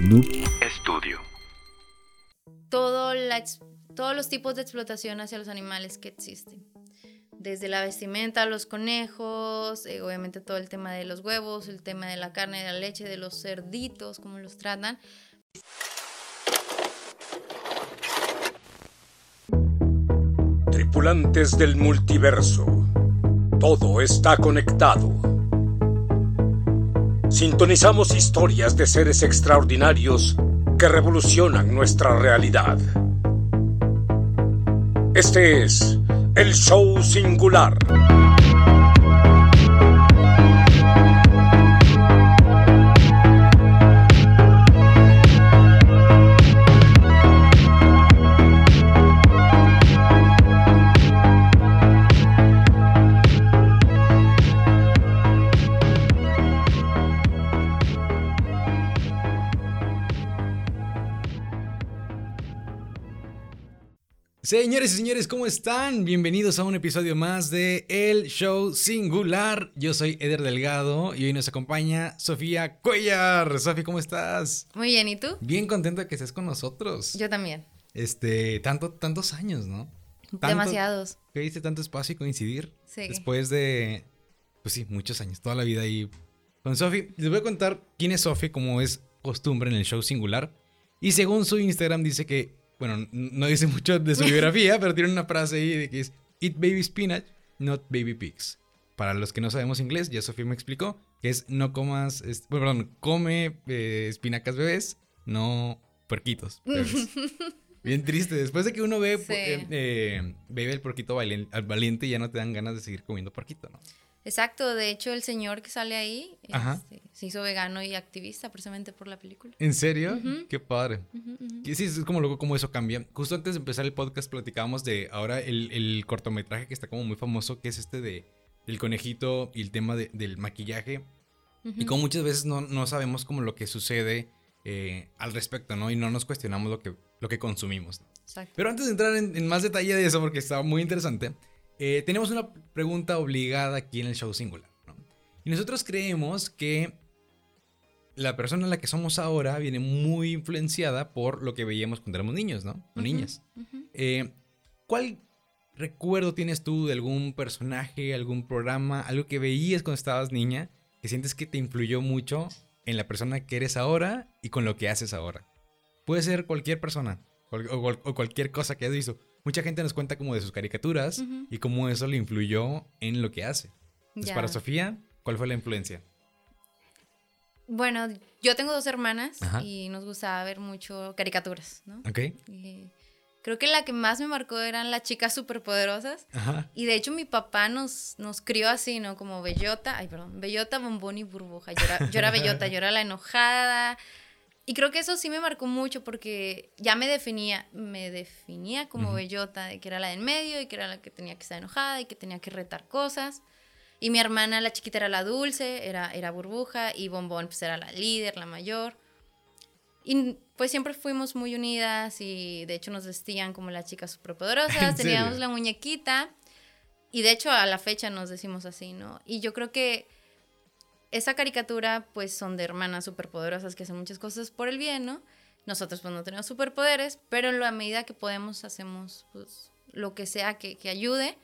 Noob Studio. Todo la todos los tipos de explotación hacia los animales que existen. Desde la vestimenta, los conejos, eh, obviamente todo el tema de los huevos, el tema de la carne, de la leche, de los cerditos, cómo los tratan. Tripulantes del multiverso. Todo está conectado. Sintonizamos historias de seres extraordinarios que revolucionan nuestra realidad. Este es el show singular. Señores y señores, ¿cómo están? Bienvenidos a un episodio más de El Show Singular. Yo soy Eder Delgado y hoy nos acompaña Sofía Cuellar. Sofía, ¿cómo estás? Muy bien, ¿y tú? Bien contenta que estés con nosotros. Yo también. Este, tanto, tantos años, ¿no? Tanto- Demasiados. Que diste tanto espacio y coincidir. Sí. Después de, pues sí, muchos años, toda la vida ahí con Sofi. Les voy a contar quién es Sofi, como es costumbre en el show singular. Y según su Instagram dice que, bueno, no dice mucho de su biografía, pero tiene una frase ahí de que es Eat baby spinach, not baby pigs. Para los que no sabemos inglés, ya Sofía me explicó, que es no comas, es- bueno, perdón, come eh, espinacas bebés, no puerquitos bebés. Bien triste. Después de que uno ve, Sí. eh, eh, bebe el porquito valien- al valiente, ya no te dan ganas de seguir comiendo porquito, ¿no? Exacto, de hecho el señor que sale ahí este, se hizo vegano y activista precisamente por la película. ¿En serio? Ujú. Qué padre. Ujú, ujú. Que sí, es como luego como eso cambia. Justo antes de empezar el podcast platicábamos de ahora el, el cortometraje que está como muy famoso, que es este de del conejito y el tema de- del maquillaje. Y como muchas veces no, no sabemos como lo que sucede eh, al respecto, ¿no? Y no nos cuestionamos lo que, lo que consumimos. Exacto. Pero antes de entrar en, en más detalle de eso, porque está muy interesante, eh, tenemos una pregunta obligada aquí en el show singular. ¿no? Y nosotros creemos que la persona en la que somos ahora viene muy influenciada por lo que veíamos cuando éramos niños, ¿no? O niñas. Eh, ¿Cuál recuerdo tienes tú de algún personaje, algún programa, algo que veías cuando estabas niña, que sientes que te influyó mucho en la persona que eres ahora y con lo que haces ahora? Puede ser cualquier persona o, o cualquier cosa que hayas visto. Mucha gente nos cuenta como de sus caricaturas Ujú. y cómo eso le influyó en lo que hace. Entonces, Ya. para Sofía, ¿cuál fue la influencia? Bueno, yo tengo dos hermanas Ajá. y nos gustaba ver mucho caricaturas, ¿no? ¿Ok? Y creo que la que más me marcó eran las chicas superpoderosas. Ajá. Y de hecho mi papá nos, nos crió así, ¿no? Como bellota, ay, perdón, bellota, bombón y burbuja. Yo era, yo era bellota, yo era la enojada. Y creo que eso sí me marcó mucho porque ya me definía, me definía como Ujú. bellota, de que era la del medio y que era la que tenía que estar enojada y que tenía que retar cosas. Y mi hermana, la chiquita, era la dulce, era, era burbuja y bombón pues era la líder, la mayor. Y pues siempre fuimos muy unidas y de hecho nos vestían como las chicas ¿En superpoderosas, teníamos serio? la muñequita y de hecho a la fecha nos decimos así, ¿no? Y yo creo que esa caricatura pues son de hermanas superpoderosas que hacen muchas cosas por el bien, ¿no? Nosotros pues no tenemos superpoderes, pero en la medida que podemos hacemos pues lo que sea que, que ayude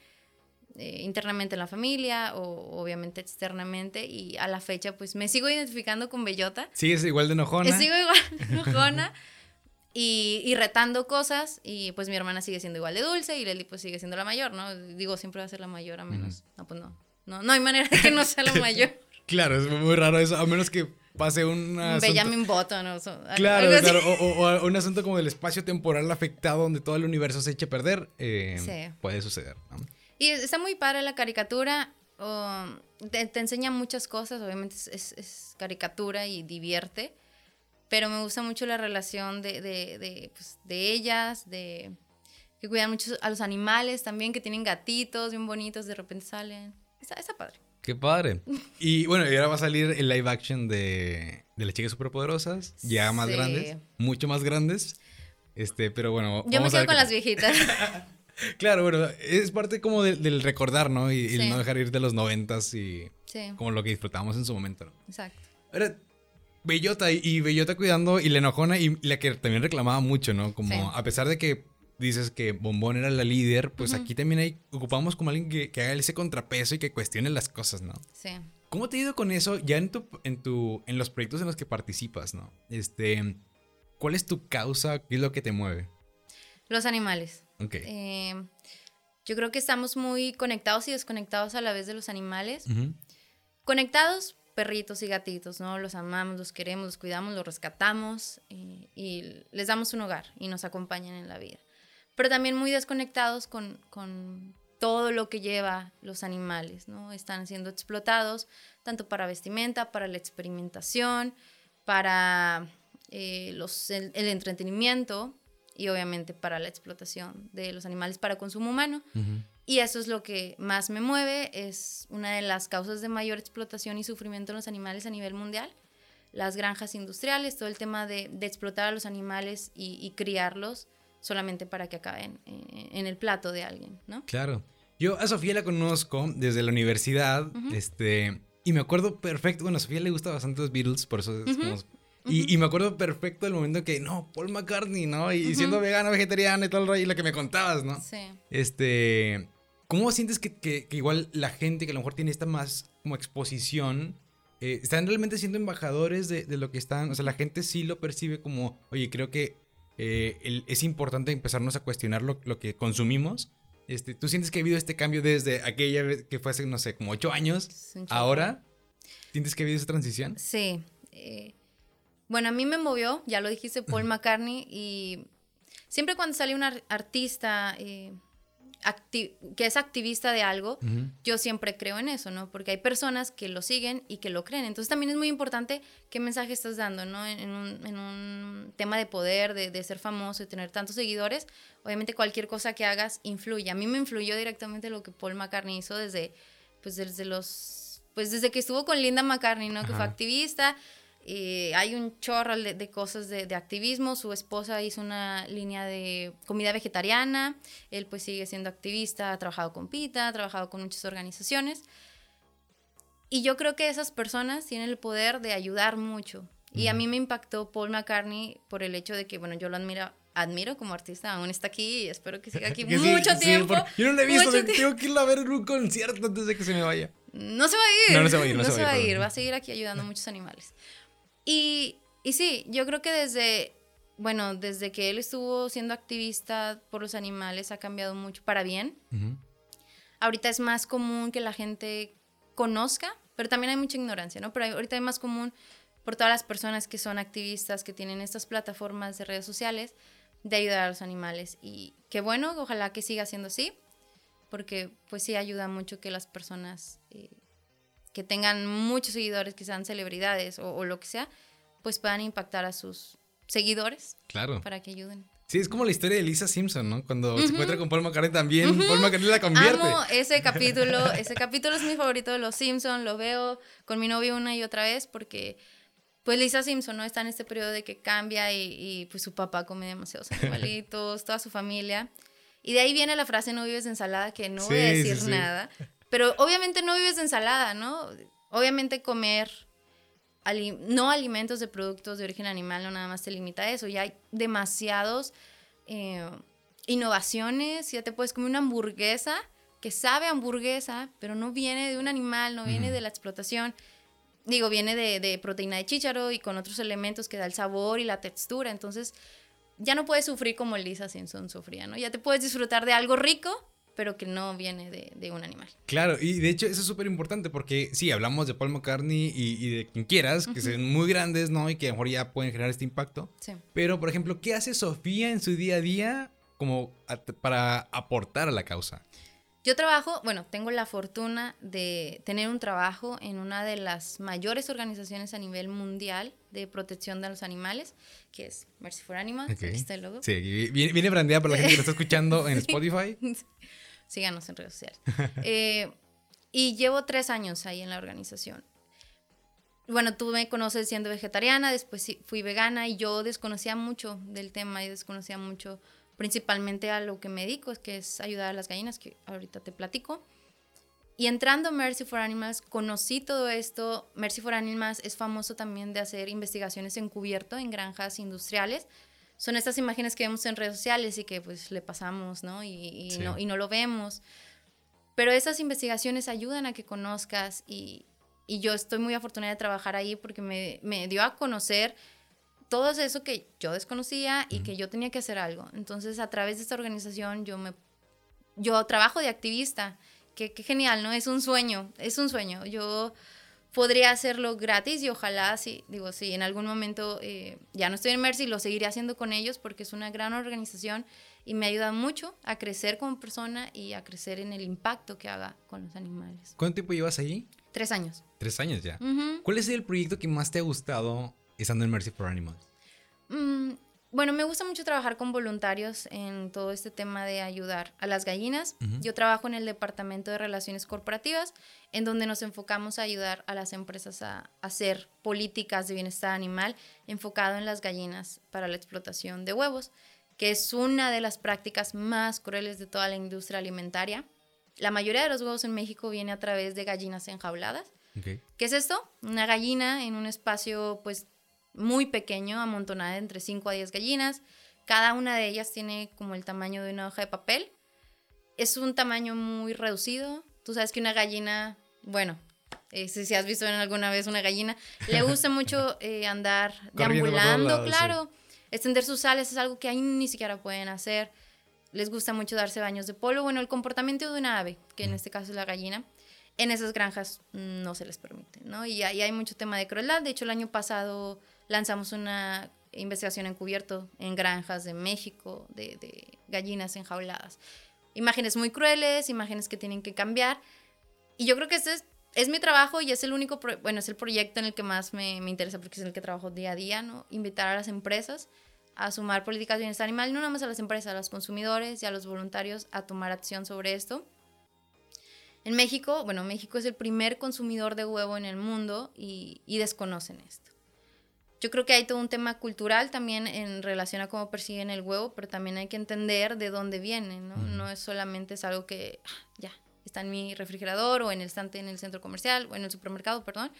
eh, internamente en la familia o obviamente externamente y a la fecha pues me sigo identificando con Bellota. ¿Sigues igual de enojona? Sigo igual enojona y, y retando cosas y pues mi hermana sigue siendo igual de dulce y Leli pues sigue siendo la mayor, ¿no? Digo, siempre va a ser la mayor a menos. No, pues no. No, no hay manera de que no sea la mayor. Claro, es muy raro eso, a menos que pase un asunto- Benjamin Button o so- Claro, claro. O, o- o un asunto como del espacio temporal afectado donde todo el universo se eche a perder. eh, Sí. Puede suceder. ¿no? Y está muy padre la caricatura. um, te, te enseña muchas cosas, obviamente es, es- es caricatura y divierte. Pero me gusta mucho la relación de, de, de, pues, de ellas, de que cuidan mucho a los animales también, que tienen gatitos bien bonitos, de repente salen. Está, está padre. Qué padre. Y bueno, y ahora va a salir el live action de, de las chicas superpoderosas, ya más Sí. grandes, mucho más grandes. Este, pero bueno, Yo me quedo ver con las viejitas. Claro, bueno, es parte como del, del recordar, ¿no? Y, el no dejar ir de los noventas y sí, como lo que disfrutamos en su momento, ¿no? exacto. Ahora, Bellota y, Bellota cuidando y la enojona y la que también reclamaba mucho, ¿no? Como a pesar de que dices que Bombón era la líder, pues aquí también hay, ocupamos como alguien que, que haga ese contrapeso y que cuestione las cosas, ¿no? Sí. ¿Cómo te ha ido con eso ya en tu, en tu, en los proyectos en los que participas, ¿no? Este, ¿cuál es tu causa? ¿Qué es lo que te mueve? Los animales. Ok. Eh, yo creo que estamos muy conectados y desconectados a la vez de los animales. Conectados, perritos y gatitos, ¿no? Los amamos, los queremos, los cuidamos, los rescatamos y, y les damos un hogar y nos acompañan en la vida. Pero también muy desconectados con, con todo lo que lleva los animales, ¿no? Están siendo explotados tanto para vestimenta, para la experimentación, para eh, los, el, el entretenimiento y obviamente para la explotación de los animales para consumo humano. Ujú. Y eso es lo que más me mueve, es una de las causas de mayor explotación y sufrimiento en los animales a nivel mundial. Las granjas industriales, todo el tema de, de explotar a los animales y, y criarlos solamente para que acaben eh, en el plato de alguien, ¿no? Claro. Yo a Sofía la conozco desde la universidad, este, y me acuerdo perfecto, bueno, a Sofía le gusta bastante los Beatles, por eso es como- y, y me acuerdo perfecto del momento que, no, Paul McCartney, ¿no? Y siendo vegano, vegetariano y todo el rollo, y lo que me contabas, ¿no? Sí. Este, ¿cómo sientes que, que- que igual la gente que a lo mejor tiene esta más como exposición, eh, están realmente siendo embajadores de, de lo que están? O sea, la gente sí lo percibe como, oye, creo que eh, el- es importante empezarnos a cuestionar lo, lo que consumimos. Este, ¿Tú sientes que ha habido este cambio desde aquella vez que fue hace, no sé, como ocho años? Ahora, ¿sientes que ha habido esa transición? Sí. eh, bueno, a mí me movió, ya lo dijiste, Paul McCartney, y siempre cuando sale un ar- artista eh, que es activista de algo, yo siempre creo en eso, ¿no? Porque hay personas que lo siguen y que lo creen. Entonces también es muy importante qué mensaje estás dando, ¿no? En, un, en un tema de poder, de, de ser famoso y tener tantos seguidores, obviamente cualquier cosa que hagas influye. A mí me influyó directamente lo que Paul McCartney hizo desde, pues desde los, pues desde que estuvo con Linda McCartney, ¿no? Que fue activista. Eh, hay un chorro de, de cosas de, de activismo. Su esposa hizo una línea de comida vegetariana. Él pues sigue siendo activista, ha trabajado con PITA, ha trabajado con muchas organizaciones. Y yo creo que esas personas tienen el poder de ayudar mucho. Y a mí me impactó Paul McCartney por el hecho de que, bueno, yo lo admiro, admiro como artista, aún está aquí y espero que siga aquí Que sí, mucho sí, tiempo. por- yo no la he visto, tengo que irla a ver en un concierto antes de que se me vaya. No se va a ir. No, no se va a ir, no se va a ir, va a ir. Va a seguir aquí ayudando a muchos animales. Y, y sí, yo creo que desde, bueno, desde que él estuvo siendo activista por los animales ha cambiado mucho para bien. Ujú. Ahorita es más común que la gente conozca, pero también hay mucha ignorancia, ¿no? Pero ahorita es más común por todas las personas que son activistas, que tienen estas plataformas de redes sociales, de ayudar a los animales. Y qué bueno, ojalá que siga siendo así, porque pues sí ayuda mucho que las personas eh, que tengan muchos seguidores, que sean celebridades o, o lo que sea, pues puedan impactar a sus seguidores Claro. para que ayuden. Sí, es como la historia de Lisa Simpson, ¿no? Cuando se encuentra con Paul McCartney también, Paul McCartney la convierte. Amo ese capítulo. Ese capítulo es mi favorito de Los Simpson. Lo veo con mi novio una y otra vez porque, pues, Lisa Simpson, ¿no? Está en este periodo de que cambia y, y, pues, su papá come demasiados animalitos, toda su familia. Y de ahí viene la frase, no vives ensalada, que no voy a Sí, sí, decir sí. nada. Pero obviamente no vives de ensalada, ¿no? Obviamente comer ali- no alimentos de productos de origen animal no nada más te limita a eso. Ya hay demasiados eh, innovaciones. Ya te puedes comer una hamburguesa que sabe a hamburguesa, pero no viene de un animal, no viene Ujú. de la explotación. Digo, viene de, de proteína de chícharo y con otros elementos que da el sabor y la textura. Entonces, ya no puedes sufrir como Lisa Simpson sufría, ¿no? Ya te puedes disfrutar de algo rico, pero que no viene de, de un animal. Claro, y de hecho eso es súper importante porque sí, hablamos de Paul McCartney y, y de quien quieras, que sean muy grandes, ¿no? Y que a lo mejor ya pueden generar este impacto. Sí. Pero, por ejemplo, ¿qué hace Sofía en su día a día como a- para aportar a la causa? Yo trabajo, bueno, tengo la fortuna de tener un trabajo en una de las mayores organizaciones a nivel mundial de protección de los animales, que es Mercy for Animals. Ok. Aquí está el logo. Sí, viene, viene brandeada para la gente que lo está escuchando en Spotify. Síganos en redes sociales. Eh, y llevo tres años ahí en la organización. Bueno, tú me conoces siendo vegetariana, después fui vegana y yo desconocía mucho del tema y desconocía mucho principalmente a lo que me dedico, que es ayudar a las gallinas, que ahorita te platico. y entrando a Mercy for Animals, conocí todo esto. Mercy for Animals es famoso también de hacer investigaciones encubierto en granjas industriales. Son estas imágenes que vemos en redes sociales y que pues le pasamos, ¿no? Y, no, y no lo vemos. Pero esas investigaciones ayudan a que conozcas y, y yo estoy muy afortunada de trabajar ahí porque me, me, dio a conocer todo eso que yo desconocía y que yo tenía que hacer algo. Entonces, a través de esta organización, yo me yo trabajo de activista qué, genial, ¿no? Es un sueño, es un sueño. Yo podría hacerlo gratis y ojalá, si, digo, si en algún momento eh, ya no estoy en Mercy, lo seguiré haciendo con ellos porque es una gran organización y me ayuda mucho a crecer como persona y a crecer en el impacto que haga con los animales. ¿Cuánto tiempo llevas ahí? Tres años. Tres años ya. ¿Cuál es el proyecto que más te ha gustado estando en Mercy for Animals? Mm, bueno, me gusta mucho trabajar con voluntarios en todo este tema de ayudar a las gallinas. Yo trabajo en el Departamento de Relaciones Corporativas, en donde nos enfocamos a ayudar a las empresas a, hacer políticas de bienestar animal enfocado en las gallinas para la explotación de huevos, que es una de las prácticas más crueles de toda la industria alimentaria. La mayoría de los huevos en México viene a través de gallinas enjauladas. ¿Qué es esto? Una gallina en un espacio pues muy pequeño, amontonada entre 5 a 10 gallinas. Cada una de ellas tiene como el tamaño de una hoja de papel. Es un tamaño muy reducido. Tú sabes que una gallina, bueno, eh, si, has visto en alguna vez una gallina, le gusta mucho eh, andar deambulando, claro. Extender sus sales es algo que ahí ni siquiera pueden hacer. Les gusta mucho darse baños de polvo. Bueno, el comportamiento de una ave, que en este caso es la gallina, en esas granjas no se les permite, ¿no? Y ahí hay mucho tema de crueldad. De hecho, el año pasado lanzamos una investigación encubierto en granjas de México de, gallinas enjauladas. Imágenes muy crueles, imágenes que tienen que cambiar. Y yo creo que este es, mi trabajo y es el único, bueno, es el proyecto en el que más me, interesa porque es en el que trabajo día a día, ¿no? Invitar a las empresas a sumar políticas de bienestar animal, no nada más a las empresas, a los consumidores y a los voluntarios a tomar acción sobre esto. En México, bueno, México es el primer consumidor de huevo en el mundo y desconocen esto. Yo creo que hay todo un tema cultural también en relación a cómo perciben el huevo, pero también hay que entender de dónde viene, ¿no? No es solamente es algo que ah, ya está en mi refrigerador o en el estante en el centro comercial o en el supermercado, perdón,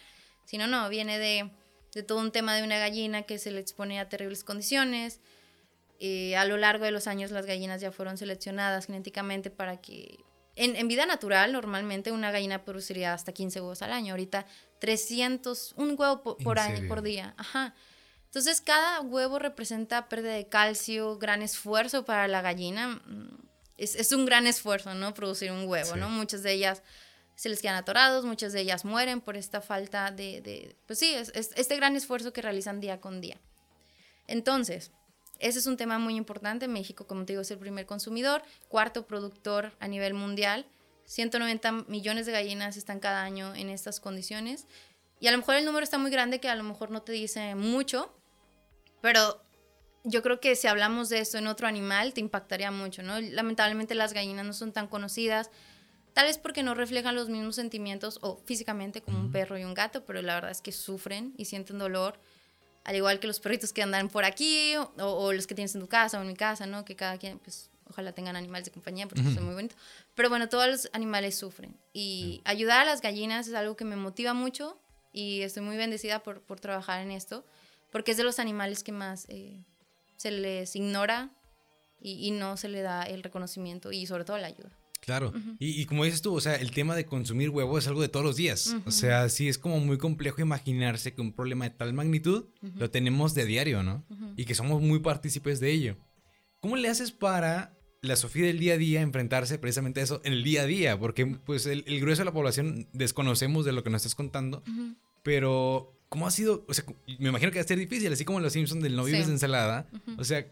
sino no, viene de, de todo un tema de una gallina que se le expone a terribles condiciones. Eh, a lo largo de los años las gallinas ya fueron seleccionadas genéticamente para que en, vida natural, normalmente una gallina produciría hasta 15 huevos al año. Ahorita 300, un huevo por, año, por día. Ajá. Entonces, cada huevo representa pérdida de calcio, gran esfuerzo para la gallina. Mm, es, un gran esfuerzo, ¿no? Producir un huevo, ¿no? Muchas de ellas se les quedan atorados, muchas de ellas mueren por esta falta de, pues sí, es, este gran esfuerzo que realizan día con día. Entonces, ese es un tema muy importante. México, como te digo, es el primer consumidor, cuarto productor a nivel mundial. 190 millones de gallinas están cada año en estas condiciones. Y a lo mejor el número está muy grande que a lo mejor no te dice mucho, pero yo creo que si hablamos de esto en otro animal te impactaría mucho, ¿no? Lamentablemente las gallinas no son tan conocidas, tal vez porque no reflejan los mismos sentimientos o físicamente como un perro y un gato, pero la verdad es que sufren y sienten dolor al igual que los perritos que andan por aquí o, los que tienes en tu casa o en mi casa, ¿no? Que cada quien, pues, ojalá tengan animales de compañía porque eso es muy bonito. Pero bueno, todos los animales sufren y ayudar a las gallinas es algo que me motiva mucho y estoy muy bendecida por, por trabajar en esto porque es de los animales que más eh, se les ignora y, y no se le da el reconocimiento y sobre todo la ayuda. Claro. y, como dices tú, o sea, el tema de consumir huevo es algo de todos los días. O sea, sí es como muy complejo imaginarse que un problema de tal magnitud lo tenemos de diario, ¿no? Y que somos muy partícipes de ello. ¿Cómo le haces para la Sofía del día a día enfrentarse precisamente a eso en el día a día? Porque pues el, grueso de la población desconocemos de lo que nos estás contando, pero ¿cómo ha sido? O sea, me imagino que va a ser difícil, así como los Simpsons del no vives de ensalada. O sea,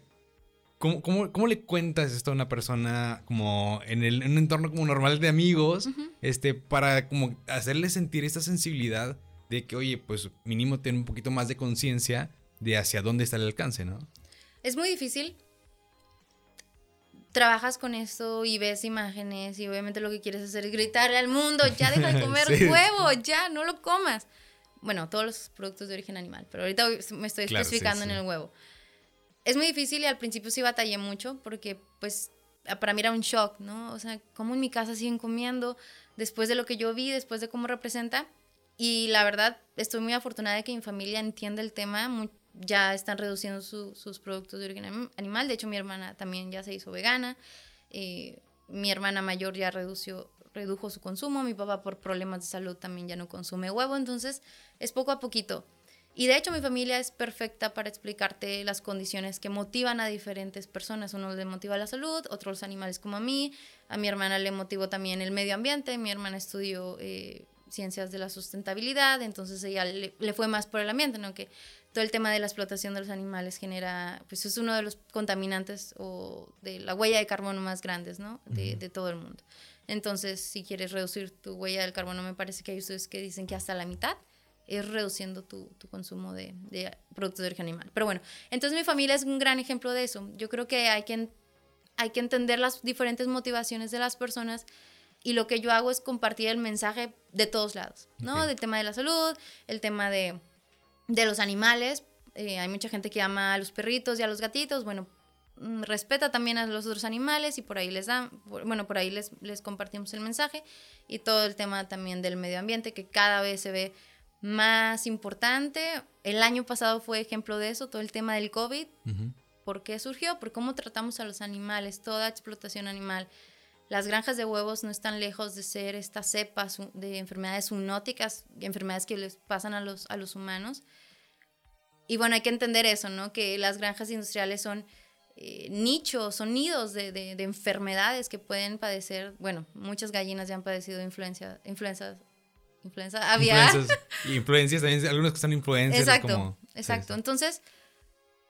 ¿Cómo, cómo, le cuentas esto a una persona como en, el, un entorno como normal de amigos, este, para como hacerle sentir esta sensibilidad de que, oye, pues mínimo tener un poquito más de conciencia de hacia dónde está el alcance, ¿no? Es muy difícil. Trabajas con esto y ves imágenes y obviamente lo que quieres hacer es gritarle al mundo, ya deja de comer huevo, ya, no lo comas. Bueno, todos los productos de origen animal, pero ahorita me estoy especificando en el huevo es muy difícil y al principio sí batallé mucho porque pues para mí era un shock, ¿no? O sea, cómo en mi casa siguen comiendo después de lo que yo vi, después de cómo representa. Y la verdad, estoy muy afortunada de que mi familia entiende el tema. Ya están reduciendo sus productos de origen animal. De hecho, mi hermana también ya se hizo vegana. Eh, mi hermana mayor ya redució, redujo su consumo. Mi papá por problemas de salud también ya no consume huevo. Entonces, es poco a poquito. Y de hecho mi familia es perfecta para explicarte las condiciones que motivan a diferentes personas. Uno le motiva la salud, otros los animales como a mí. A mi hermana le motivó también el medio ambiente. Mi hermana estudió eh, ciencias de la sustentabilidad, entonces ella le, fue más por el ambiente, ¿no? Todo el tema de la explotación de los animales genera, pues es uno de los contaminantes o de la huella de carbono más grandes, ¿no? De, de todo el mundo. Entonces, si quieres reducir tu huella del carbono, me parece que hay ustedes que dicen que hasta la mitad es reduciendo tu, tu consumo de, de, productos de origen animal. Pero bueno, entonces mi familia es un gran ejemplo de eso. Yo creo que hay que, hay que entender las diferentes motivaciones de las personas y lo que yo hago es compartir el mensaje de todos lados, ¿no? Del tema de la salud, el tema de, de los animales. Eh, hay mucha gente que ama a los perritos y a los gatitos. Bueno, mm, respeta también a los otros animales y por ahí les dan, bueno, por ahí les, les compartimos el mensaje y todo el tema también del medio ambiente que cada vez se ve más importante. El año pasado fue ejemplo de eso, todo el tema del COVID. ¿Por qué surgió? Por cómo tratamos a los animales, toda explotación animal. Las granjas de huevos no están lejos de ser estas cepas de enfermedades zoonóticas, enfermedades que les pasan a los, a los humanos. Y bueno, hay que entender eso, ¿no? Que las granjas industriales son eh, nichos, son nidos de, de, enfermedades que pueden padecer. Bueno, muchas gallinas ya han padecido influencia, influencias influenza aviar. Influencias, influencias también, algunos que son influencers. Exacto, exacto. Entonces,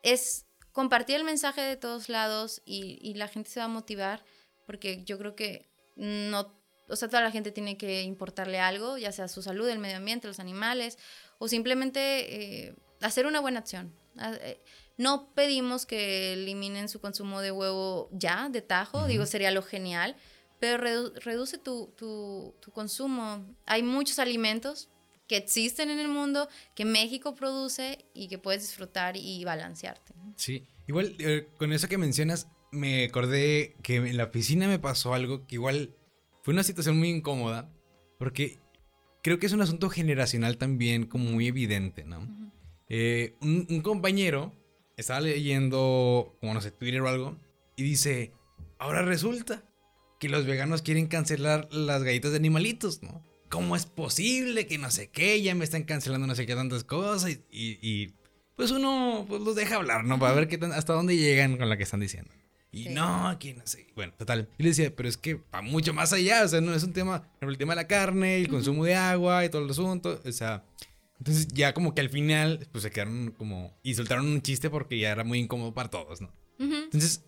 es compartir el mensaje de todos lados y, y, la gente se va a motivar porque yo creo que no, o sea, toda la gente tiene que importarle algo, ya sea su salud, el medio ambiente, los animales, o simplemente eh, hacer una buena acción. Ah, eh, no pedimos que eliminen su consumo de huevo ya, de tajo, digo, sería lo genial, pero reduce tu, tu, tu, consumo. Hay muchos alimentos que existen en el mundo, que México produce y que puedes disfrutar y balancearte. Sí, igual eh, con eso que mencionas, me acordé que en la piscina me pasó algo que igual fue una situación muy incómoda, porque creo que es un asunto generacional también como muy evidente, ¿no? Eh, un, un compañero estaba leyendo, como no sé, Twitter o algo, y dice, ahora resulta que los veganos quieren cancelar las galletas de animalitos, ¿no? ¿Cómo es posible que no sé qué? Ya me están cancelando no sé qué tantas cosas y, pues uno pues los deja hablar, ¿no? Para ver qué hasta dónde llegan con lo que están diciendo. Y no, aquí no sé. Bueno, total. Y le decía, pero es que va mucho más allá. O sea, no es un tema, el tema de la carne, el consumo de agua y todo el asunto. O sea, entonces ya como que al final, pues se quedaron como. Y soltaron un chiste porque ya era muy incómodo para todos, ¿no? Entonces,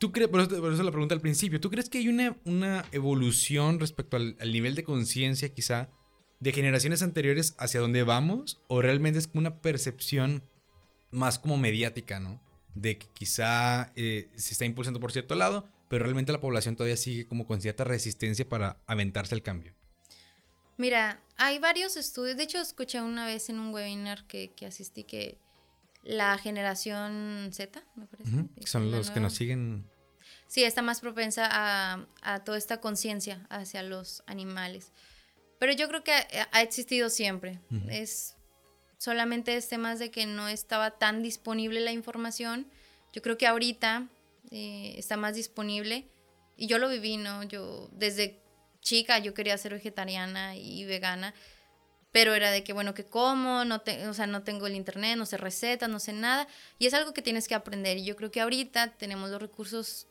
¿Tú crees, por eso, la pregunta al principio, ¿tú crees que hay una, una evolución respecto al, nivel de conciencia quizá de generaciones anteriores hacia dónde vamos? ¿O realmente es como una percepción más como mediática, ¿no? De que quizá eh, se está impulsando por cierto lado, pero realmente la población todavía sigue como con cierta resistencia para aventarse al cambio. Mira, hay varios estudios, de hecho escuché una vez en un webinar que, que asistí que la generación Z, me parece. Son los que nos siguen. Sí, está más propensa a, a toda esta conciencia hacia los animales. Pero yo creo que ha, existido siempre. Es solamente es temas de que no estaba tan disponible la información. Yo creo que ahorita eh, está más disponible. Y yo lo viví, ¿no? Yo desde chica yo quería ser vegetariana y vegana pero era de que, bueno, que como, no, o sea, no tengo el internet, no sé recetas, no sé nada, y es algo que tienes que aprender, y yo creo que ahorita tenemos los recursos,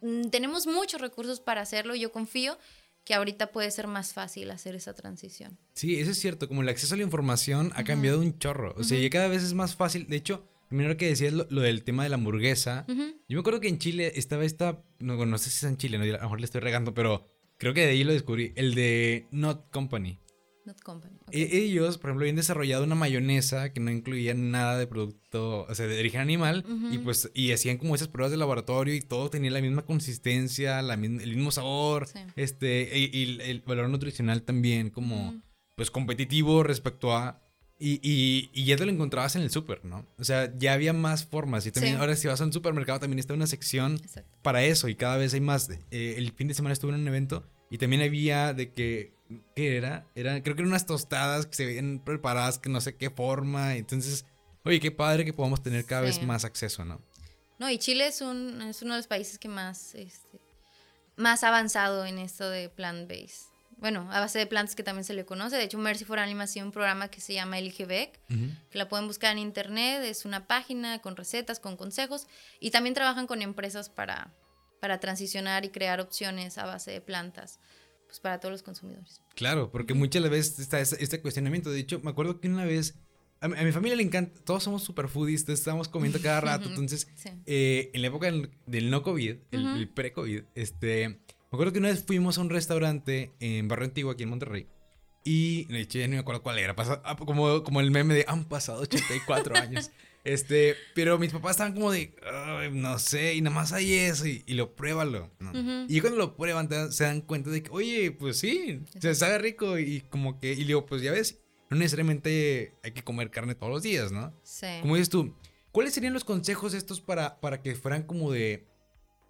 mm, tenemos muchos recursos para hacerlo, y yo confío que ahorita puede ser más fácil hacer esa transición. Sí, eso es cierto, como el acceso a la información ha cambiado un chorro, o sea, ya cada vez es más fácil, de hecho, primero que decías lo, del tema de la hamburguesa, yo me acuerdo que en Chile estaba esta, no, no sé si es en Chile, no, a lo mejor le estoy regando, pero creo que de ahí lo descubrí, el de Not Company. Not company. E-, ellos, por ejemplo, habían desarrollado una mayonesa que no incluía nada de producto, o sea, de origen animal, y pues, y hacían como esas pruebas de laboratorio y todo tenía la misma consistencia, la el mismo sabor, este, y, el valor nutricional también como, pues, competitivo respecto a Y, y, y ya te lo encontrabas en el súper, ¿no? O sea, ya había más formas. Y también Sí. ahora si vas a un supermercado también está una sección Exacto. para eso y cada vez hay más. Eh, el fin de semana estuve en un evento y también había de que, ¿qué era? era? Creo que eran unas tostadas que se veían preparadas que no sé qué forma. Entonces, oye, qué padre que podamos tener cada vez más acceso, ¿no? No, y Chile es, un, es uno de los países que más, este, más avanzado en esto de plant-based. Bueno, a base de plantas que también se le conoce. De hecho, Mercy for Animación, un programa que se llama Elige Beck, que la pueden buscar en internet. Es una página con recetas, con consejos. Y también trabajan con empresas para, para transicionar y crear opciones a base de plantas pues, para todos los consumidores. Claro, porque muchas veces está este cuestionamiento. De hecho, me acuerdo que una vez, a mi, a mi familia le encanta, todos somos super foodies, estábamos comiendo cada rato. Entonces, Sí. eh, en la época del, del no COVID, el, el pre-COVID, este, me acuerdo que una vez fuimos a un restaurante en Barrio Antiguo, aquí en Monterrey. Y de hecho ya no me acuerdo cuál era, ah, como, como el meme de han pasado 84 años. Este, pero mis papás estaban como de, "Ay, no sé, y nada más hay eso, y, y lo pruébalo. Y cuando lo prueban, te se dan cuenta de que, oye, pues sí, se sabe rico, y como que, y le digo, pues ya ves, no necesariamente hay que comer carne todos los días, ¿no? Sí. Como dices tú, ¿cuáles serían los consejos estos para, para que fueran como de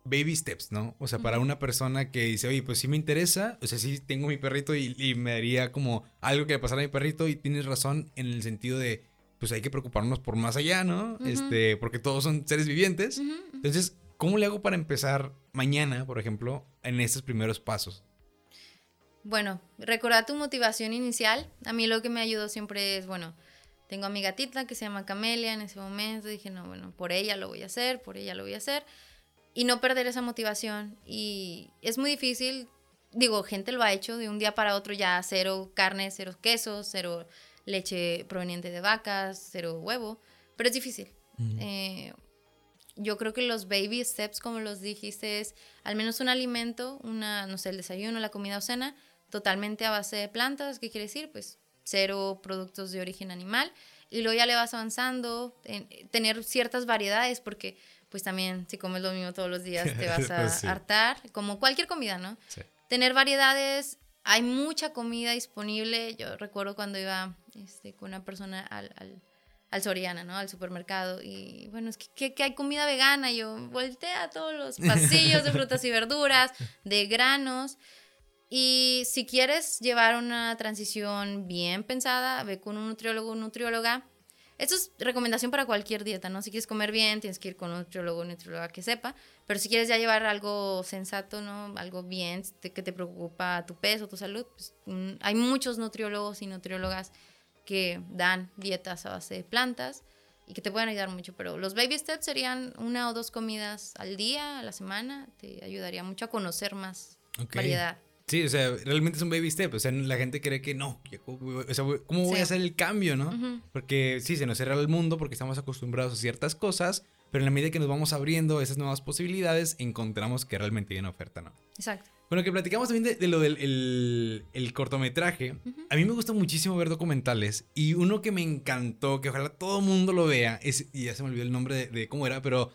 baby steps, ¿no? O sea, para una persona que dice, oye, pues sí me interesa, o sea, sí tengo mi perrito y, y me daría como algo que le pasara a mi perrito y tienes razón en el sentido de, pues hay que preocuparnos por más allá, ¿no? Este, porque todos son seres vivientes. Entonces, ¿cómo le hago para empezar mañana, por ejemplo, en estos primeros pasos? Bueno, recordar tu motivación inicial. A mí lo que me ayudó siempre es, bueno, tengo a mi gatita que se llama Camelia en ese momento. Dije, no, bueno, por ella lo voy a hacer, por ella lo voy a hacer. Y no perder esa motivación. Y es muy difícil. Digo, gente lo ha hecho de un día para otro ya cero carne, cero queso, cero leche proveniente de vacas, cero huevo. Pero es difícil. Eh, yo creo que los baby steps, como los dijiste, es al menos un alimento, una, no sé, el desayuno, la comida o cena, totalmente a base de plantas. ¿Qué quiere decir? Pues cero productos de origen animal. Y luego ya le vas avanzando, en- tener ciertas variedades, porque pues también si comes lo mismo todos los días te vas a sí. hartar, como cualquier comida, ¿no? Sí. Tener variedades, hay mucha comida disponible. Yo recuerdo cuando iba este, con una persona al, al, al Soriana, ¿no? Al supermercado. Y bueno, es que, que- que hay comida vegana. Yo volteé a todos los pasillos de frutas y verduras, de granos. Y si quieres llevar una transición bien pensada, ve con un nutriólogo o nutrióloga. Esto es recomendación para cualquier dieta, ¿no? Si quieres comer bien, tienes que ir con un nutriólogo o nutrióloga que sepa. Pero si quieres ya llevar algo sensato, ¿no? Algo bien, que te preocupa tu peso, tu salud, pues, mm, hay muchos nutriólogos y nutriólogas que dan dietas a base de plantas y que te pueden ayudar mucho. Pero los baby steps serían una o dos comidas al día, a la semana. Te ayudaría mucho a conocer más variedad. Sí, o sea, realmente es un baby step. O sea, la gente cree que no. O sea, ¿cómo voy Sí. a hacer el cambio, no? Ujú. Porque sí, se nos cierra el mundo porque estamos acostumbrados a ciertas cosas, pero en la medida que nos vamos abriendo esas nuevas posibilidades, encontramos que realmente hay una oferta, ¿no? Exacto. Bueno, que platicamos también de, de lo del el, el cortometraje. A mí me gusta muchísimo ver documentales y uno que me encantó, que ojalá todo mundo lo vea, es, y ya se me olvidó el nombre de, de cómo era, pero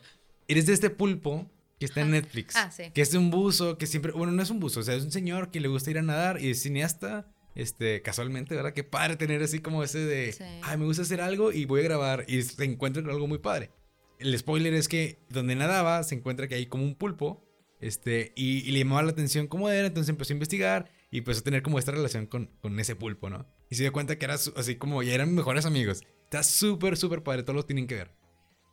eres de este pulpo que está en. Netflix. Ah, sí. Que es un buzo que siempre, bueno, no es un buzo, o sea, es un señor que le gusta ir a nadar y es cineasta. Este, casualmente, ¿verdad? Qué padre tener así como ese de, Sí. ay, me gusta hacer algo y voy a grabar y se encuentra con algo muy padre. El spoiler es que donde nadaba se encuentra que hay como un pulpo este, y, y le llamaba la atención cómo era, entonces empezó a investigar y empezó a tener como esta relación con, con ese pulpo, ¿no? Y se dio cuenta que era así como ya eran mejores amigos. Está súper, súper padre, todos lo tienen que ver.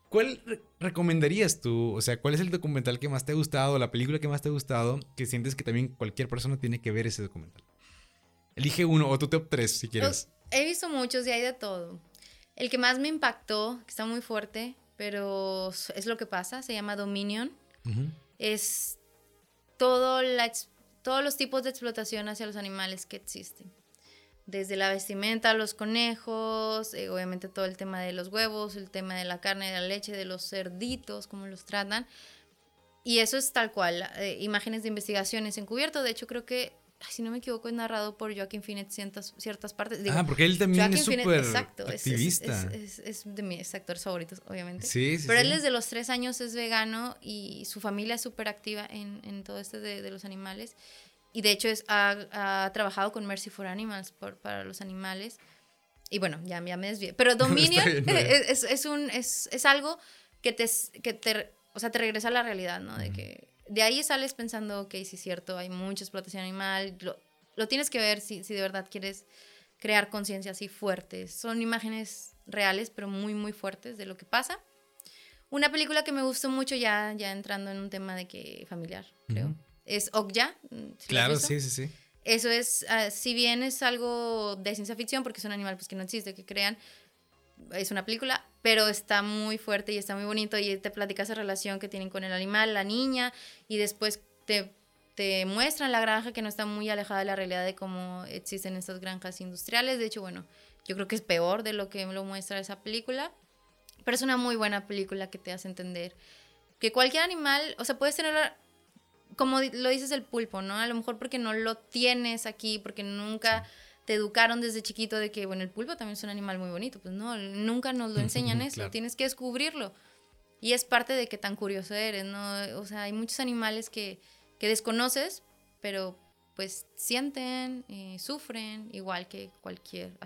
¿Cuál re- recomendarías tú? O sea, ¿cuál es el documental que más te ha gustado, la película que más te ha gustado, que sientes que también cualquier persona tiene que ver ese documental? Elige uno o tu top 3 si quieres. He visto muchos y hay de todo. El que más me impactó, que está muy fuerte, pero es lo que pasa, se llama Dominion. Es todo la todos los tipos de explotación hacia los animales que existen. Desde la vestimenta, los conejos, eh, obviamente todo el tema de los huevos, el tema de la carne, de la leche, de los cerditos, cómo los tratan. Y eso es tal cual, eh, imágenes de investigaciones encubierto. De hecho, creo que, ay, si no me equivoco, es narrado por Joaquin Phoenix ciertas, ciertas partes. Digo, ah, porque él también es súper exacto, es- es- activista. Es, es- es de mis actores favoritos, obviamente. sí, sí, Pero él sí. desde los tres años es vegano y su familia es súper activa en, en todo esto de, de los animales. Y de hecho es, ha, ha trabajado con Mercy for Animals por- para los animales. y bueno, ya, ya me desvié. Pero Dominion bien, es, es- es un, es, es algo que te, que te, o sea, te regresa a la realidad, ¿no? De que de ahí sales pensando, ok, sí es cierto, hay mucha explotación animal, lo, lo tienes que ver si, si de verdad quieres crear conciencia así fuertes. Son imágenes reales, pero muy, muy fuertes de lo que pasa. Una película que me gustó mucho, ya, ya entrando en un tema de que familiar, creo. Es Okja. ¿sí la has Claro, sí, sí, sí. Eso es, ah, si bien es algo de ciencia ficción, porque es un animal pues, que no existe, que crean, es una película, pero está muy fuerte y está muy bonito y te platica esa relación que tienen con el animal, la niña, y después te, te muestran la granja que no está muy alejada de la realidad de cómo existen estas granjas industriales. De hecho, bueno, yo creo que es peor de lo que lo muestra esa película, pero es una muy buena película que te hace entender que cualquier animal, o sea, puedes tener como lo dices el pulpo, ¿no? A lo mejor porque no lo tienes aquí, porque nunca te educaron desde chiquito de que, bueno, el pulpo también es un animal muy bonito. Pues no, nunca nos lo enseñan eso, Claro. tienes que descubrirlo. Y es parte de que tan curioso eres, ¿no? O sea, hay muchos animales que, que desconoces, pero pues sienten, eh, sufren, igual que cualquier,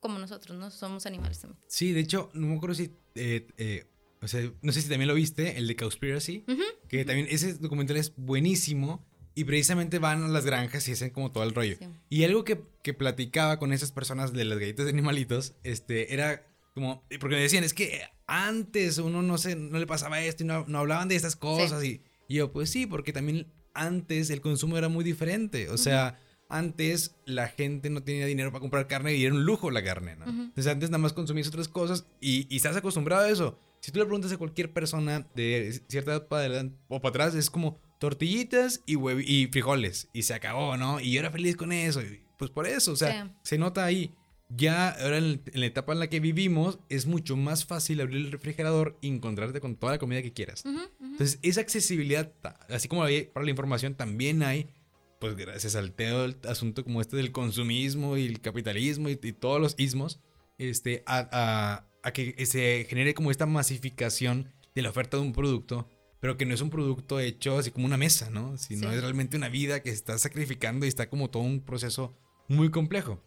como nosotros, ¿no? Somos animales también. Sí, de hecho, no me acuerdo si. eh, eh, o sea, no sé si también lo viste, el de Cowspiracy. Ujú. Que también ese documental es buenísimo. Y precisamente van a las granjas y hacen como todo el rollo. Sí. Y algo que, que platicaba con esas personas de las galletas de animalitos, este, era como. Porque me decían, es que antes uno no se, no le pasaba esto y no, no hablaban de estas cosas. Y, y yo, pues sí, porque también antes el consumo era muy diferente. O sea, antes la gente no tenía dinero para comprar carne y era un lujo la carne, ¿no? Ujú. Entonces antes nada más consumías otras cosas y, y estás acostumbrado a eso. Si tú le preguntas a cualquier persona de cierta edad para adelante o para atrás, es como tortillitas y, y frijoles. Y se acabó, ¿no? Y yo era feliz con eso. pues por eso, o sea, Sí. se nota ahí. Ya ahora en, en la etapa en la que vivimos, es mucho más fácil abrir el refrigerador y encontrarte con toda la comida que quieras. Ujú, ujú. Entonces, esa accesibilidad, así como hay para la información, también hay, pues gracias al todo el asunto como este del consumismo y el capitalismo y, y todos los ismos, este, a, a- a que se genere como esta masificación de la oferta de un producto, pero que no es un producto hecho así como una mesa, ¿no? Sino Sí. es realmente una vida que se está sacrificando y está como todo un proceso muy complejo.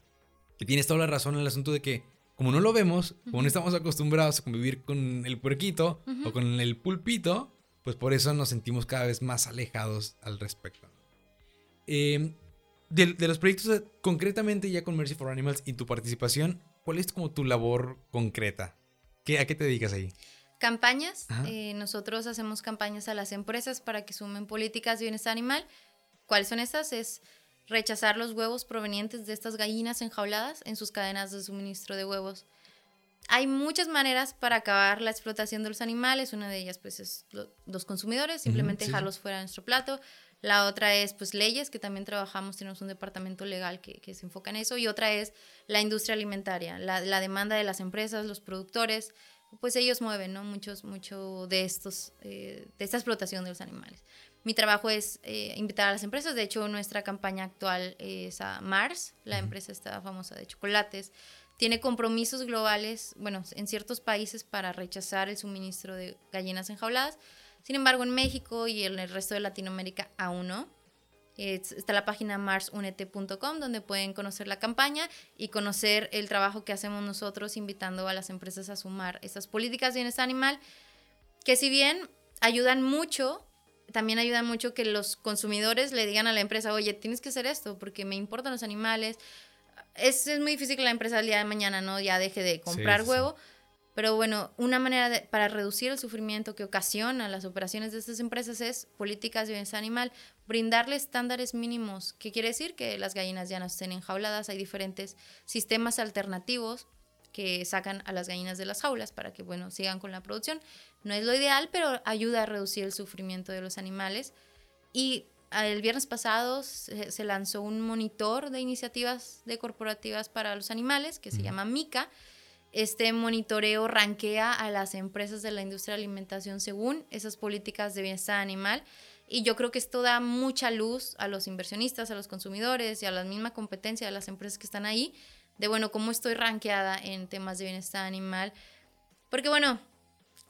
Y tienes toda la razón en el asunto de que, como no lo vemos, como no estamos acostumbrados a convivir con el puerquito o con el pulpito, pues por eso nos sentimos cada vez más alejados al respecto. Eh, de, de los proyectos, concretamente ya con Mercy for Animals y tu participación, ¿cuál es como tu labor concreta? ¿Qué, ¿A qué te dedicas ahí? Campañas. Eh, nosotros hacemos campañas a las empresas para que sumen políticas de bienestar animal. ¿Cuáles son estas? Es rechazar los huevos provenientes de estas gallinas enjauladas en sus cadenas de suministro de huevos. Hay muchas maneras para acabar la explotación de los animales. Una de ellas, pues, es lo- los consumidores, simplemente sí, dejarlos fuera de nuestro plato. La otra es, pues, leyes, que también trabajamos, tenemos un departamento legal que, que se enfoca en eso. Y otra es la industria alimentaria, la, la demanda de las empresas, los productores, pues ellos mueven, ¿no? Muchos, mucho de estos, eh, de esta explotación de los animales. Mi trabajo es eh, invitar a las empresas. De hecho, nuestra campaña actual es a Mars, la empresa esta famosa de chocolates. Tiene compromisos globales, bueno, en ciertos países para rechazar el suministro de gallinas enjauladas. Sin embargo, en México y en el resto de Latinoamérica aún no. Es- Está la página marsunete.com donde pueden conocer la campaña y conocer el trabajo que hacemos nosotros invitando a las empresas a sumar estas políticas de bienestar animal que si bien ayudan mucho, también ayudan mucho que los consumidores le digan a la empresa, oye, tienes que hacer esto porque me importan los animales. Es, es muy difícil que la empresa el día de mañana no ya deje de comprar sí, sí. huevo, pero bueno, una manera de- para reducir el sufrimiento que ocasiona las operaciones de estas empresas es políticas de bienestar animal, brindarle estándares mínimos, que quiere decir que las gallinas ya no estén enjauladas, hay diferentes sistemas alternativos que sacan a las gallinas de las jaulas para que, bueno, sigan con la producción. No es lo ideal, pero ayuda a reducir el sufrimiento de los animales. Y el viernes pasado se, se lanzó un monitor de iniciativas de corporativas para los animales que se llama MICA. Este monitoreo rankea a las empresas de la industria de alimentación según esas políticas de bienestar animal. Y yo creo que esto da mucha luz a los inversionistas, a los consumidores y a la misma competencia de las empresas que están ahí, de bueno, cómo estoy rankeada en temas de bienestar animal. Porque bueno,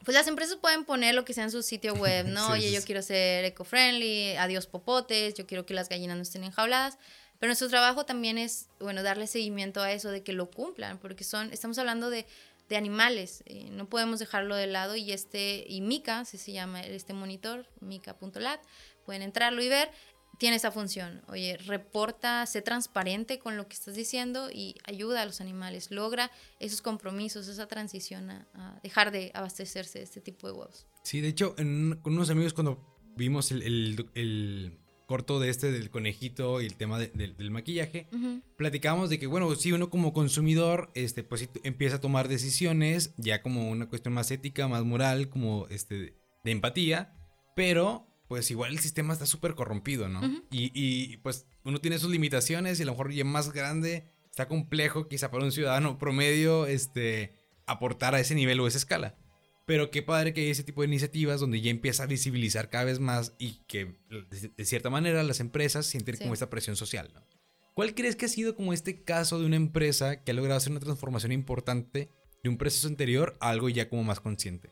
pues las empresas pueden poner lo que sea en su sitio web, ¿no? Sí, Oye, sí, yo quiero ser eco-friendly, adiós popotes, yo quiero que las gallinas no estén enjauladas. Pero nuestro trabajo también es, bueno, darle seguimiento a eso, de que lo cumplan, porque son, estamos hablando de, de animales, eh, no podemos dejarlo de lado y este, y Mica, así se llama este monitor, mica.lat, pueden entrarlo y ver, tiene esa función. Oye, reporta, sé transparente con lo que estás diciendo y ayuda a los animales, logra esos compromisos, esa transición a, dejar de abastecerse de este tipo de huevos. Sí, de hecho, con unos amigos cuando vimos el, corto de este del conejito y el tema del maquillaje, platicábamos de que, bueno, si uno como consumidor, este, pues empieza a tomar decisiones ya como una cuestión más ética, más moral, como este, de empatía, pero pues igual el sistema está súper corrompido, ¿no? y, pues uno tiene sus limitaciones y a lo mejor ya más grande, está complejo quizá para un ciudadano promedio este, aportar a ese nivel o esa escala. Pero qué padre que hay ese tipo de iniciativas donde ya empieza a visibilizar cada vez más y que de cierta manera las empresas sienten como esta presión social, ¿no? ¿Cuál crees que ha sido como este caso de una empresa que ha logrado hacer una transformación importante de un proceso anterior a algo ya como más consciente?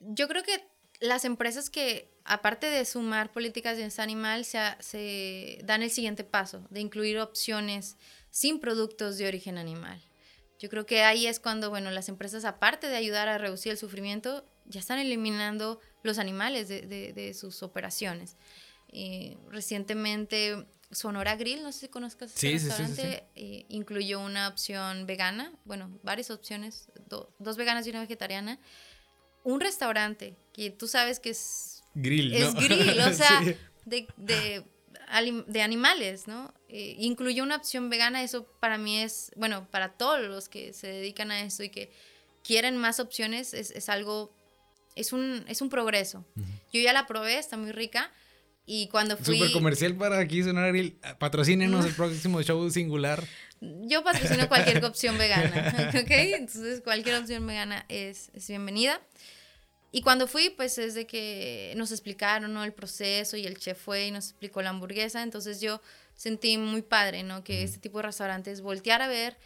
Yo creo que las empresas que, aparte de sumar políticas de bienestar animal, se, se, dan el siguiente paso, de incluir opciones sin productos de origen animal. Yo creo que ahí es cuando, bueno, las empresas, aparte de ayudar a reducir el sufrimiento, ya están eliminando los animales de, de, sus operaciones. Eh, recientemente, Sonora Grill, no sé si conozcas este restaurante, eh, incluyó una opción vegana, bueno, varias opciones, dos veganas y una vegetariana, un restaurante que tú sabes que es... Grill, Es grill, o sea, de, de, de, animales, ¿no? Eh, incluyó una opción vegana, eso para mí es, bueno, para todos los que se dedican a eso y que quieren más opciones, es, es algo, es un, es un progreso. Yo ya la probé, está muy rica. Y cuando fui... Súper comercial para aquí, Sonar Grill. Patrocínenos el próximo show singular. Yo patrocino cualquier opción vegana, ¿ok? Entonces cualquier opción vegana es, es bienvenida. Y cuando fui, pues es de que nos explicaron, ¿no? El proceso y el chef fue y nos explicó la hamburguesa. Entonces yo sentí muy padre, ¿no? Que este tipo de restaurantes voltear a ver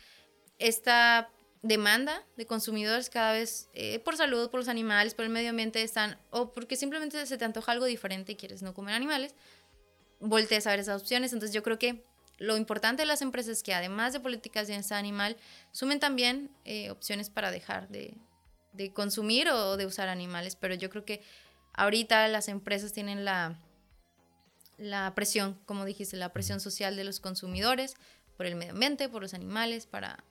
esta demanda de consumidores cada vez eh, por salud, por los animales, por el medio ambiente están, o porque simplemente se te antoja algo diferente y quieres no comer animales, voltees a ver esas opciones. Entonces yo creo que lo importante de las empresas es que además de políticas de bienestar animal, sumen también eh, opciones para dejar de, de consumir o de usar animales, pero yo creo que ahorita las empresas tienen la, la presión, como dijiste, la presión social de los consumidores por el medio ambiente, por los animales, para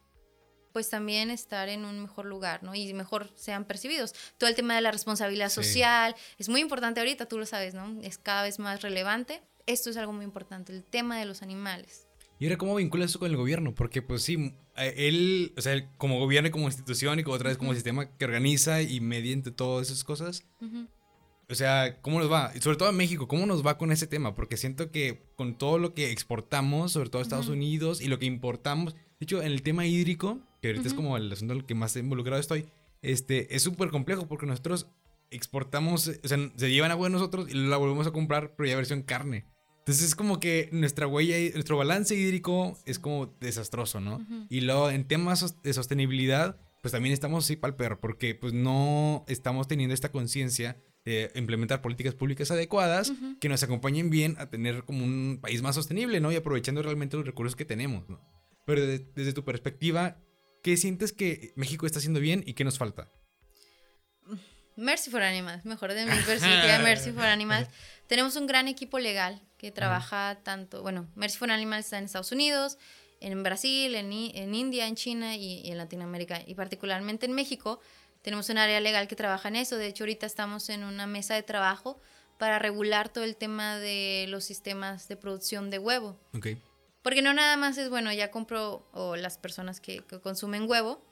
pues también estar en un mejor lugar, ¿no? Y mejor sean percibidos. Todo el tema de la responsabilidad social es muy importante ahorita, tú lo sabes, ¿no? Es cada vez más relevante. Esto es algo muy importante, el tema de los animales. ¿Y ahora cómo vincula eso con el gobierno? Porque pues sí, él, o sea, como gobierno y como institución y como otra vez como sistema que organiza y mediante todas esas cosas. O sea, ¿cómo nos va? Y sobre todo en México, ¿cómo nos va con ese tema? Porque siento que con todo lo que exportamos, sobre todo a Estados Unidos, y lo que importamos, de hecho, en el tema hídrico, que ahorita es como el asunto en el que más involucrado estoy, este, es súper complejo porque nosotros exportamos, o sea, se llevan agua de nosotros y la volvemos a comprar, pero ya versión carne. Entonces es como que nuestra huella, nuestro balance hídrico es como desastroso, ¿no? Y luego en temas de sostenibilidad, pues también estamos así para el perro, porque pues no estamos teniendo esta conciencia de implementar políticas públicas adecuadas que nos acompañen bien a tener como un país más sostenible, ¿no? Y aprovechando realmente los recursos que tenemos, ¿no? Pero desde tu perspectiva, ¿qué sientes que México está haciendo bien y qué nos falta? Mercy for Animals, mejor de mi perspectiva, Mercy for Animals. Tenemos un gran equipo legal que trabaja tanto, bueno, Mercy for Animals está en Estados Unidos, en Brasil, en, en India, en China y, en Latinoamérica. Y particularmente en México tenemos un área legal que trabaja en eso. De hecho, ahorita estamos en una mesa de trabajo para regular todo el tema de los sistemas de producción de huevo. Okay. Porque no nada más es, bueno, ya compro, o las personas que, que consumen huevo,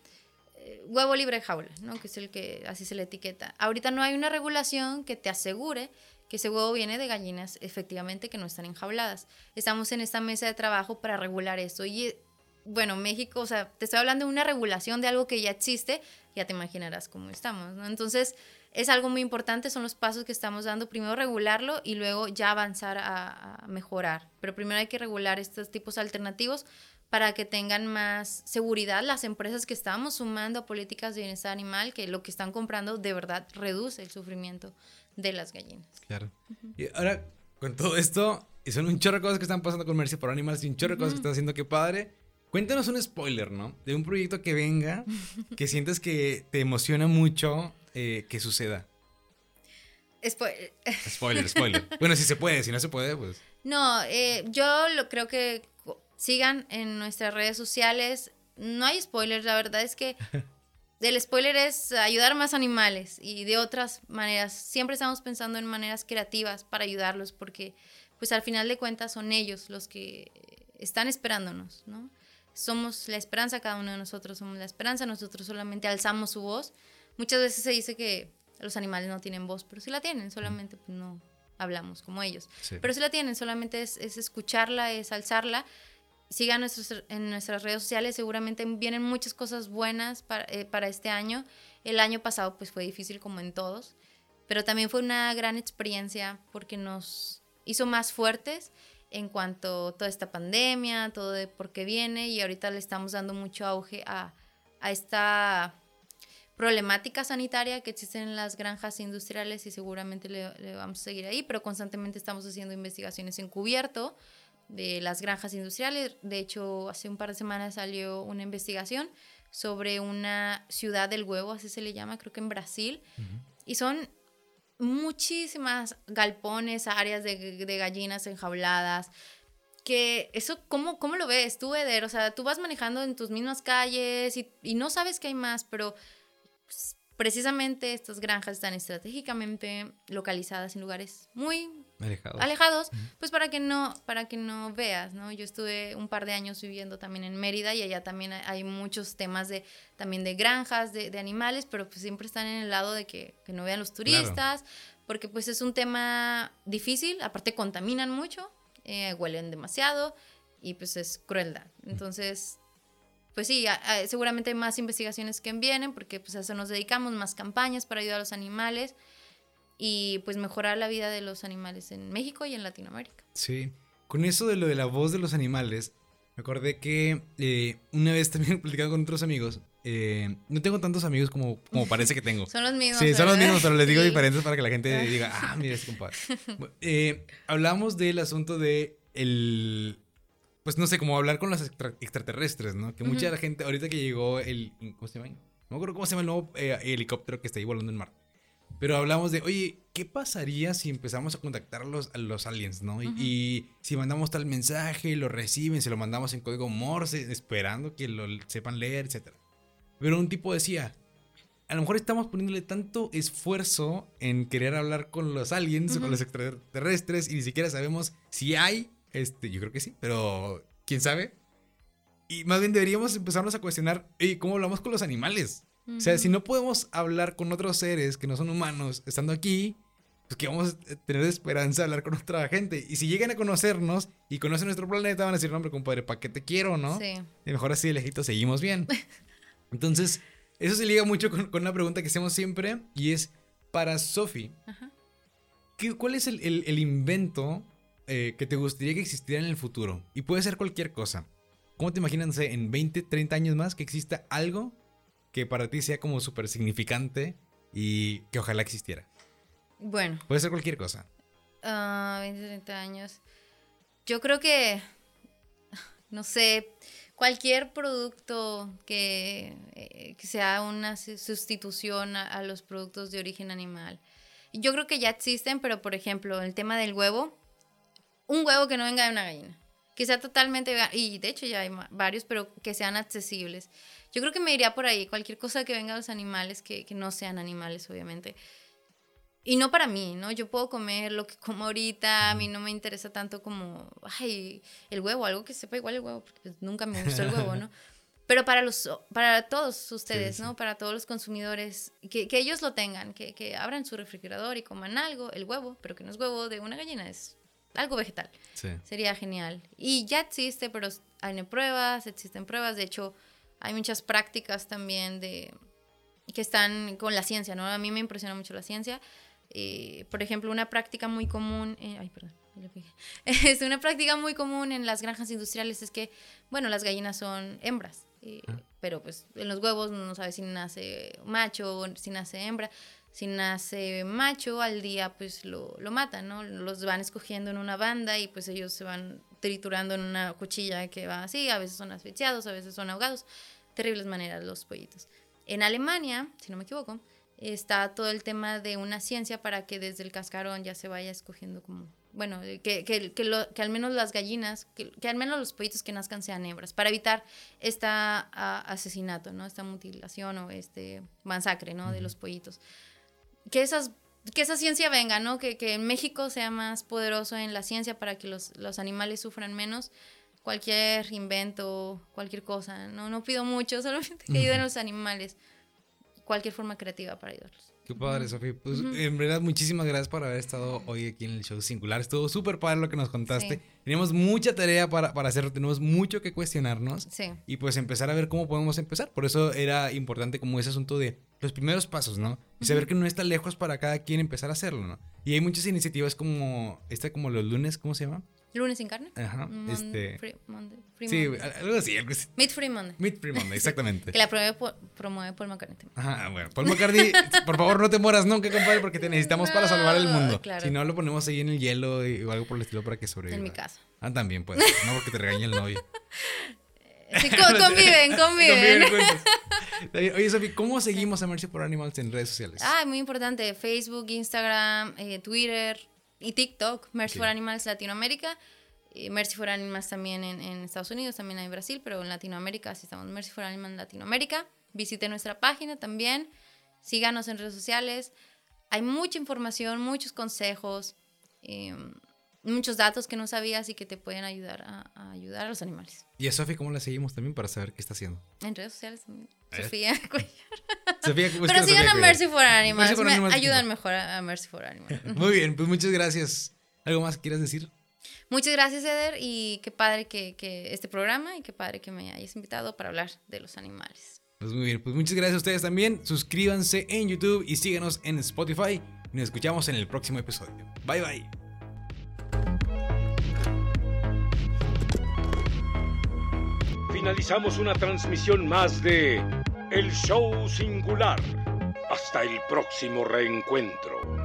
huevo libre jaula, ¿no? que es el que así se le etiqueta. Ahorita no hay una regulación que te asegure que ese huevo viene de gallinas efectivamente que no están enjauladas. Estamos en esta mesa de trabajo para regular esto. Y bueno, México, o sea, te estoy hablando de una regulación de algo que ya existe, ya te imaginarás cómo estamos. Entonces, es algo muy importante, son los pasos que estamos dando, primero regularlo y luego ya avanzar a mejorar. Pero primero hay que regular estos tipos alternativos para que tengan más seguridad las empresas que estamos sumando a políticas de bienestar animal, que lo que están comprando de verdad reduce el sufrimiento de las gallinas. Claro. Y ahora, con todo esto, Y son un chorro de cosas que están pasando con Mercy por Animals y un chorro de cosas que están haciendo. Qué padre. Cuéntanos un spoiler, ¿no? De un proyecto que venga, que sientes que te emociona mucho eh, que suceda. Spoiler. Spoiler, spoiler. bueno, si se puede, si no se puede, pues. No, eh, yo lo creo que sigan en nuestras redes sociales. No hay spoilers, la verdad es que el spoiler es ayudar más animales y de otras maneras. Siempre estamos pensando en maneras creativas para ayudarlos porque pues al final de cuentas son ellos los que están esperándonos, ¿no? Somos la esperanza, cada uno de nosotros somos la esperanza, nosotros solamente alzamos su voz. Muchas veces se dice que los animales no tienen voz, pero sí la tienen, solamente pues, no hablamos como ellos. Pero sí la tienen, solamente es, escucharla, es alzarla. Sigan nuestros, en nuestras redes sociales, seguramente vienen muchas cosas buenas para, eh, para este año. El año pasado pues fue difícil como en todos, pero también fue una gran experiencia porque nos hizo más fuertes en cuanto a toda esta pandemia, todo de por qué viene y ahorita le estamos dando mucho auge a, a esta problemática sanitaria que existe en las granjas industriales y seguramente le, vamos a seguir ahí, pero constantemente estamos haciendo investigaciones encubierto de las granjas industriales. De hecho, hace un par de semanas salió una investigación sobre una ciudad del huevo, así se le llama, creo que en Brasil, y son muchísimas galpones, áreas de, de gallinas enjauladas, que eso, ¿cómo, ¿cómo, lo ves tú, Eder? O sea, tú vas manejando en tus mismas calles y, y no sabes que hay más, pero pues, precisamente estas granjas están estratégicamente localizadas en lugares muy alejados, pues para que no para que no veas, ¿no? Yo estuve un par de años viviendo también en Mérida y allá también hay muchos temas de también de granjas, de, animales, pero pues siempre están en el lado de que, no vean los turistas, porque pues es un tema difícil, aparte contaminan mucho, eh, huelen demasiado y pues es crueldad. Entonces pues sí, seguramente hay más investigaciones que vienen porque pues a eso nos dedicamos, más campañas para ayudar a los animales y pues mejorar la vida de los animales en México y en Latinoamérica. Sí, con eso de lo de la voz de los animales, me acordé que eh, una vez también platicando con otros amigos, eh, no tengo tantos amigos como, como parece que tengo. son los mismos. Sí, son los mismos, pero les digo diferentes para que la gente diga, ah, mira, este compadre. Eh, hablamos del asunto de el, pues no sé, como hablar con los extraterrestres, ¿no? Que mucha gente, ahorita que llegó el, ¿cómo se llama? No me acuerdo cómo se llama el nuevo helicóptero que está ahí volando en mar. Pero hablamos de, oye, ¿qué pasaría si empezamos a contactar a los, a los aliens, ¿no? y, si mandamos tal mensaje, lo reciben, se lo mandamos en código Morse, esperando que lo sepan leer, etc. Pero un tipo decía, a lo mejor estamos poniéndole tanto esfuerzo en querer hablar con los aliens o con los extraterrestres y ni siquiera sabemos si hay este, yo creo que sí, pero quién sabe. Y más bien deberíamos empezarnos a cuestionar, ¿cómo hablamos con los animales? O sea, si no podemos hablar con otros seres que no son humanos estando aquí, pues que vamos a tener esperanza de hablar con otra gente. Y si llegan a conocernos y conocen nuestro planeta, van a decir, hombre, compadre, ¿para qué te quiero, no? Sí. Y mejor así de lejito seguimos bien. Entonces, eso se liga mucho con, una pregunta que hacemos siempre y es, para Sophie, ¿cuál es el, el invento eh, que te gustaría que existiera en el futuro? Y puede ser cualquier cosa. ¿Cómo te imaginas, en 20, 30 años más que exista algo que para ti sea como súper significante y que ojalá existiera? Bueno. Puede ser cualquier cosa. 20, ah, 30 años. Yo creo que, no sé, cualquier producto que, eh, sea una sustitución a, los productos de origen animal. Yo creo que ya existen, pero por ejemplo, el tema del huevo, un huevo que no venga de una gallina. Que sea totalmente Y de hecho ya hay varios, pero que sean accesibles. Yo creo que me iría por ahí. Cualquier cosa que venga de los animales, que, que no sean animales, obviamente. Y no para mí, ¿no? Yo puedo comer lo que como ahorita, a mí no me interesa tanto como, ay, el huevo, algo que sepa igual el huevo, porque pues, nunca me gustó el huevo, ¿no? Pero para, los, para todos ustedes, ¿no? Para todos los consumidores, que, que ellos lo tengan, que, que, abran su refrigerador y coman algo, el huevo, pero que no es huevo de una gallina, es algo vegetal. Sería genial. Y ya existe, pero hay pruebas, existen pruebas. De hecho, hay muchas prácticas también de que están con la ciencia, ¿no? A mí me impresiona mucho la ciencia. Eh, por ejemplo, una práctica muy común, eh, ay, perdón, es una práctica muy común en las granjas industriales es que, bueno, las gallinas son hembras, eh, ah. pero pues en los huevos no sabes si nace macho o si nace hembra Si nace macho, al día pues lo, lo matan, ¿no? Los van escogiendo en una banda y pues ellos se van triturando en una cuchilla que va así, a veces son asfixiados, a veces son ahogados. Terribles maneras los pollitos. En Alemania, si no me equivoco, está todo el tema de una ciencia para que desde el cascarón ya se vaya escogiendo como, bueno, que, que, que, lo- que al menos las gallinas, que, que al menos los pollitos que nazcan sean hembras, para evitar este asesinato, ¿no? Esta mutilación o este masacre, ¿no? De los pollitos. Que esas que esa ciencia venga, ¿no? Que, que en México sea más poderoso en la ciencia para que los, los animales sufran menos. Cualquier invento, cualquier cosa, no, no pido mucho, solamente que ayuden a los animales. Cualquier forma creativa para ayudarlos. Qué padre, Sofi. Pues en verdad, muchísimas gracias por haber estado hoy aquí en el show singular. Estuvo súper padre lo que nos contaste. Sí. Tenemos mucha tarea para, para hacerlo, tenemos mucho que cuestionarnos. Sí. Y pues empezar a ver cómo podemos empezar. Por eso era importante como ese asunto de los primeros pasos, ¿no? Y saber que no está lejos para cada quien empezar a hacerlo, ¿no? Y hay muchas iniciativas como esta, como los lunes, ¿cómo se llama? Lunes sin carne. Ajá, este- Free Monday. Free Sí, Monday. algo así, algo así. Meat Free Monday. Meet Free Monday, exactamente. Que la promueve, promueve Paul McCartney. también. Ajá, bueno, Paul McCartney, por favor no te mueras nunca, compadre, porque te necesitamos para salvar el mundo. Claro. Si no, lo ponemos ahí en el hielo y- o algo por el estilo para que sobreviva. En mi casa. Ah, también puede. No porque te regañe el novio. Sí, co- conviven, conviven. Conviven. Oye, Sofi, ¿cómo seguimos a Mercy for Animals en redes sociales? Ah, muy importante. Facebook, Instagram, eh, Twitter y TikTok. Mercy Sí. for Animals Latinoamérica. Mercy for Animals también en, en Estados Unidos, también hay en Brasil, pero en Latinoamérica así estamos. Mercy for Animals Latinoamérica. Visite nuestra página también. Síganos en redes sociales. Hay mucha información, muchos consejos, eh, muchos datos que no sabías y que te pueden ayudar a, a ayudar a los animales. Y a Sofi, ¿cómo la seguimos también para saber qué está haciendo? En redes sociales también. Sofía. Sofía, ¿cómo Pero sigan a Mercy for Animals. for me Animals, ayudan mejor a, Mercy for Animals. Muy bien, pues muchas gracias. ¿Algo más que quieras decir? Muchas gracias, Eder, y qué padre que, que este programa y qué padre que me hayas invitado para hablar de los animales. Pues muy bien, pues muchas gracias a ustedes también. Suscríbanse en YouTube y síganos en Spotify. Nos escuchamos en el próximo episodio. Bye bye. Finalizamos una transmisión más de El Show Singular. Hasta el próximo reencuentro.